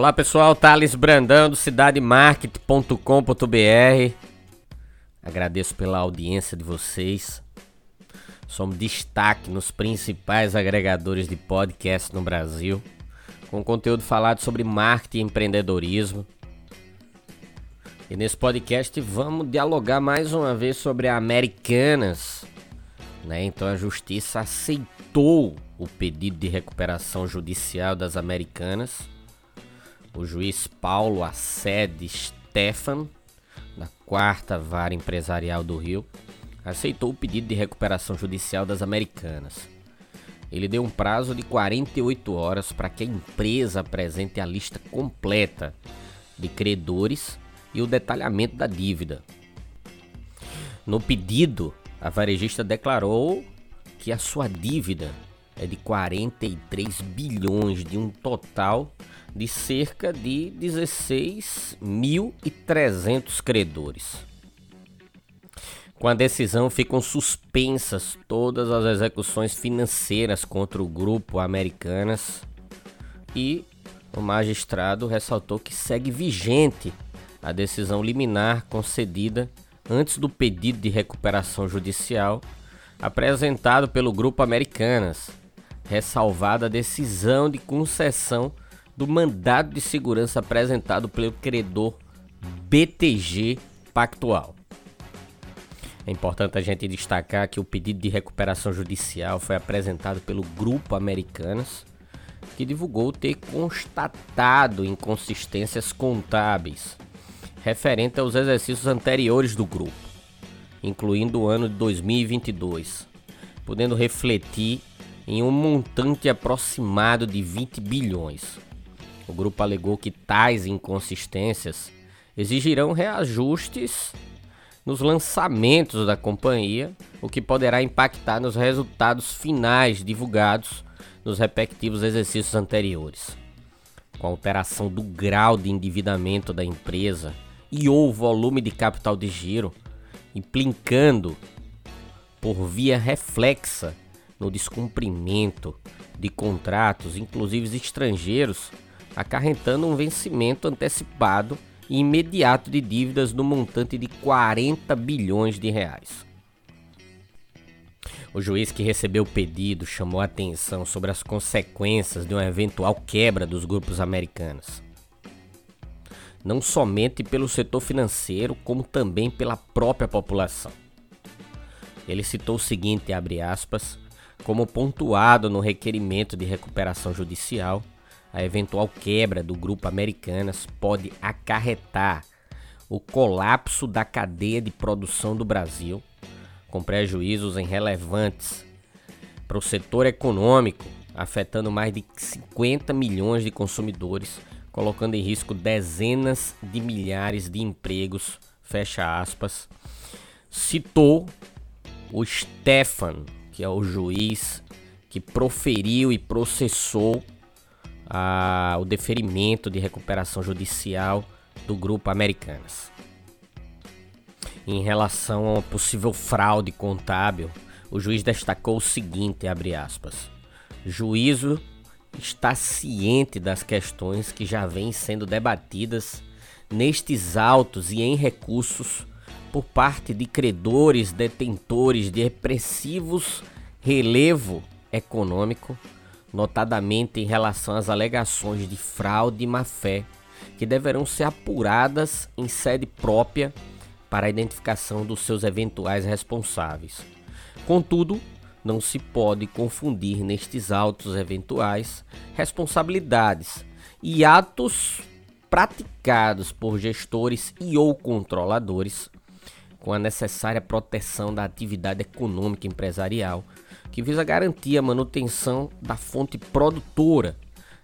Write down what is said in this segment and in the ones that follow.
Olá pessoal, Thales Brandão do cidademarket.com.br. Agradeço pela audiência de vocês. Somos destaque nos principais agregadores de podcast no Brasil, com conteúdo falado sobre marketing e empreendedorismo. E nesse podcast vamos dialogar mais uma vez sobre Americanas. Né? Então a justiça aceitou o pedido de recuperação judicial das Americanas o juiz Paulo Assede Stefan, da quarta vara empresarial do Rio, aceitou o pedido de recuperação judicial das Americanas. Ele deu um prazo de 48 horas para que a empresa apresente a lista completa de credores e o detalhamento da dívida. No pedido, a varejista declarou que a sua dívida é de 43 bilhões de um total de cerca de 16.300 credores. Com a decisão ficam suspensas todas as execuções financeiras contra o grupo Americanas e o magistrado ressaltou que segue vigente a decisão liminar concedida antes do pedido de recuperação judicial apresentado pelo grupo Americanas, ressalvada a decisão de concessão do mandado de segurança apresentado pelo credor BTG Pactual. É importante a gente destacar que o pedido de recuperação judicial foi apresentado pelo Grupo Americanas, que divulgou ter constatado inconsistências contábeis referente aos exercícios anteriores do grupo, incluindo o ano de 2022, podendo refletir em um montante aproximado de 20 bilhões. O grupo alegou que tais inconsistências exigirão reajustes nos lançamentos da companhia, o que poderá impactar nos resultados finais divulgados nos respectivos exercícios anteriores. Com a alteração do grau de endividamento da empresa e ou volume de capital de giro, implicando por via reflexa no descumprimento de contratos, inclusive estrangeiros, acarretando um vencimento antecipado e imediato de dívidas no montante de 40 bilhões de reais. O juiz que recebeu o pedido chamou a atenção sobre as consequências de uma eventual quebra dos grupos americanos. Não somente pelo setor financeiro, como também pela própria população. Ele citou o seguinte, abre aspas, como pontuado no requerimento de recuperação judicial, a eventual quebra do grupo Americanas pode acarretar o colapso da cadeia de produção do Brasil, com prejuízos relevantes para o setor econômico, afetando mais de 50 milhões de consumidores, colocando em risco dezenas de milhares de empregos. Fecha aspas. Citou o Stefan, que é o juiz que proferiu e processou a, o deferimento de recuperação judicial do grupo Americanas. Em relação a uma possível fraude contábil, o juiz destacou o seguinte, abre aspas, juízo está ciente das questões que já vêm sendo debatidas nestes autos e em recursos por parte de credores detentores de repressivos relevo econômico notadamente em relação às alegações de fraude e má-fé, que deverão ser apuradas em sede própria para a identificação dos seus eventuais responsáveis. Contudo, não se pode confundir nestes autos eventuais responsabilidades e atos praticados por gestores e ou controladores com a necessária proteção da atividade econômica empresarial que visa garantir a manutenção da fonte produtora,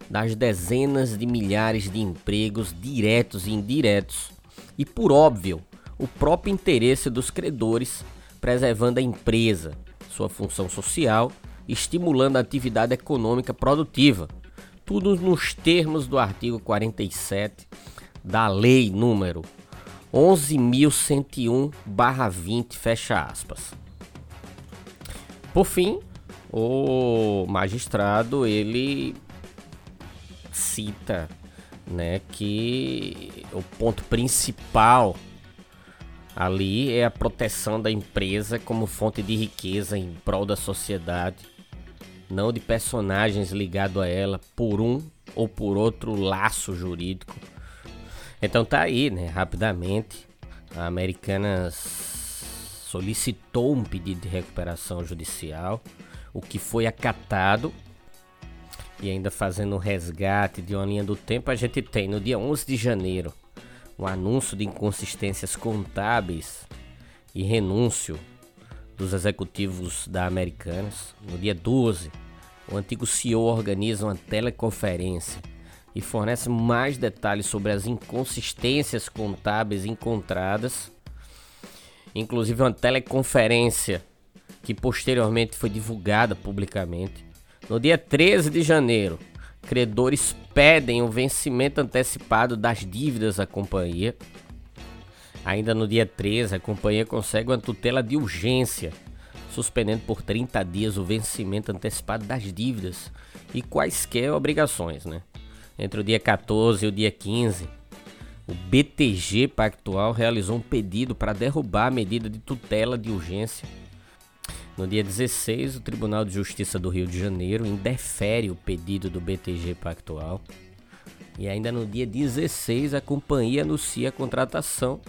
das dezenas de milhares de empregos diretos e indiretos e, por óbvio, o próprio interesse dos credores, preservando a empresa, sua função social, estimulando a atividade econômica produtiva. Tudo nos termos do artigo 47 da Lei número 11.101/20, fecha aspas. Por fim, o magistrado ele cita, né, que o ponto principal ali é a proteção da empresa como fonte de riqueza em prol da sociedade, não de personagens ligados a ela por um ou por outro laço jurídico. Então tá aí, né, rapidamente, a Americanas solicitou um pedido de recuperação judicial, o que foi acatado. E ainda fazendo um resgate de uma linha do tempo, a gente tem no dia 11 de janeiro um anúncio de inconsistências contábeis e renúncio dos executivos da Americanas. No dia 12, o antigo CEO organiza uma teleconferência e fornece mais detalhes sobre as inconsistências contábeis encontradas inclusive uma teleconferência que posteriormente foi divulgada publicamente. No dia 13 de janeiro, credores pedem o vencimento antecipado das dívidas à companhia. Ainda no dia 13, a companhia consegue uma tutela de urgência, suspendendo por 30 dias o vencimento antecipado das dívidas e quaisquer obrigações, né? Entre o dia 14 e o dia 15, o BTG Pactual realizou um pedido para derrubar a medida de tutela de urgência. No dia 16, o Tribunal de Justiça do Rio de Janeiro indefere o pedido do BTG Pactual. E ainda no dia 16, a companhia anuncia a contratação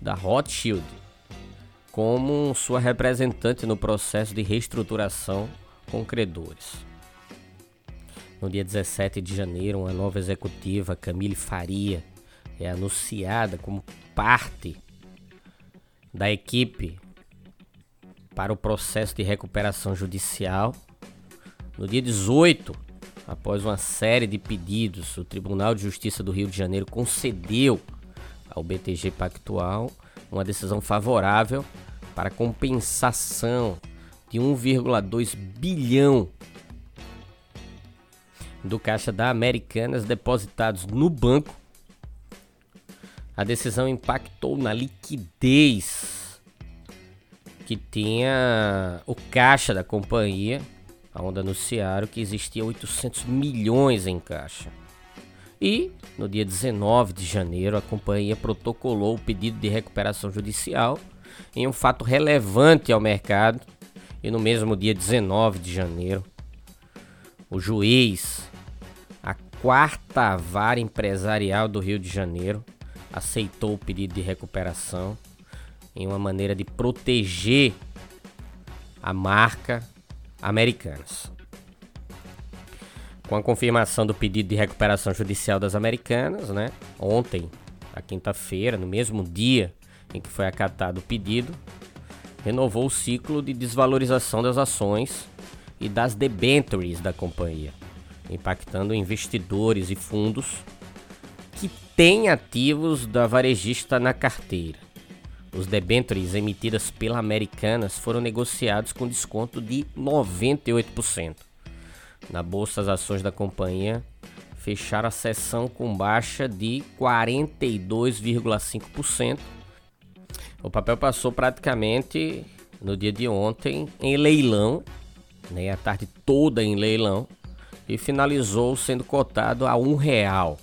da Rothschild como sua representante no processo de reestruturação com credores. No dia 17 de janeiro, uma nova executiva, Camille Faria, é anunciada como parte da equipe para o processo de recuperação judicial. No dia 18, após uma série de pedidos, o Tribunal de Justiça do Rio de Janeiro concedeu ao BTG Pactual uma decisão favorável para compensação de 1,2 bilhão do caixa da Americanas depositados no banco a decisão impactou na liquidez que tinha o caixa da companhia, onde anunciaram que existia 800 milhões em caixa. E no dia 19 de janeiro, a companhia protocolou o pedido de recuperação judicial em um fato relevante ao mercado. E no mesmo dia 19 de janeiro, o juiz, quarta vara empresarial do Rio de Janeiro, aceitou o pedido de recuperação em uma maneira de proteger a marca Americanas. Com a confirmação do pedido de recuperação judicial das Americanas, né? Ontem, na quinta-feira, no mesmo dia em que foi acatado o pedido, renovou o ciclo de desvalorização das ações e das debentures da companhia, impactando investidores e fundos tem ativos da varejista na carteira. Os debêntures emitidas pela Americanas foram negociados com desconto de 98%. Na bolsa, as ações da companhia fecharam a sessão com baixa de 42,5%. O papel passou praticamente no dia de ontem em leilão, né, a tarde toda em leilão, e finalizou sendo cotado a um real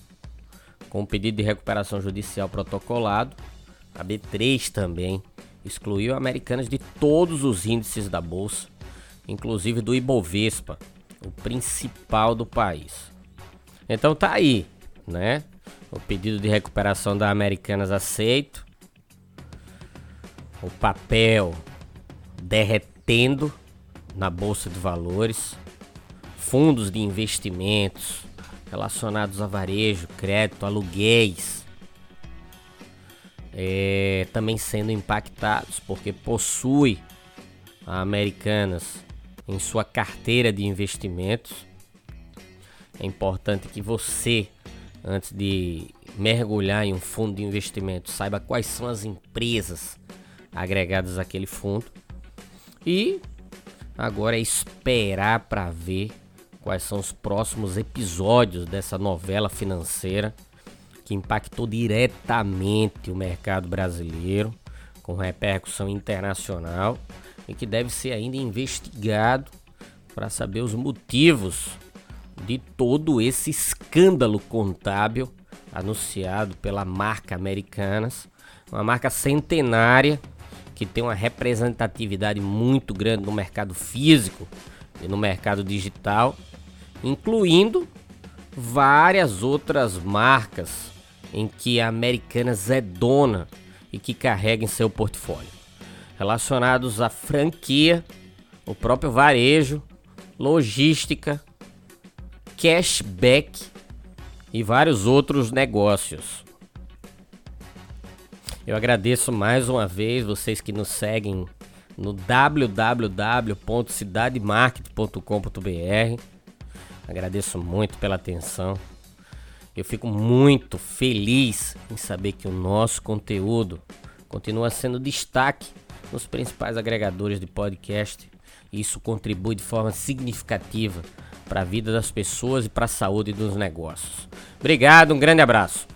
com o pedido de recuperação judicial protocolado, a B3 também excluiu americanas de todos os índices da bolsa, inclusive do Ibovespa, o principal do país. Então tá aí, né? O pedido de recuperação da Americanas aceito. O papel derretendo na bolsa de valores. Fundos de investimentos relacionados a varejo, crédito, aluguéis, é, também sendo impactados porque possui a Americanas em sua carteira de investimentos. é importante que você, antes de mergulhar em um fundo de investimento, saiba quais são as empresas agregadas àquele fundo. E agora é esperar para ver quais são os próximos episódios dessa novela financeira que impactou diretamente o mercado brasileiro, com repercussão internacional e que deve ser ainda investigado para saber os motivos de todo esse escândalo contábil anunciado pela marca Americanas, uma marca centenária que tem uma representatividade muito grande no mercado físico no mercado digital, incluindo várias outras marcas em que a Americanas é dona e que carrega em seu portfólio, relacionados à franquia, o próprio varejo, logística, cashback e vários outros negócios. Eu agradeço mais uma vez vocês que nos seguem no www.cidademarket.com.br. Agradeço muito pela atenção. Eu fico muito feliz em saber que o nosso conteúdo continua sendo destaque nos principais agregadores de podcast. Isso contribui de forma significativa para a vida das pessoas e para a saúde dos negócios. Obrigado, um grande abraço.